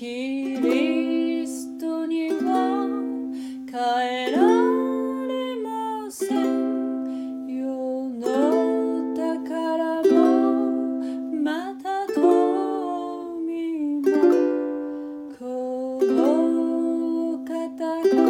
キリストには変えられません世の宝もまた富もこの方が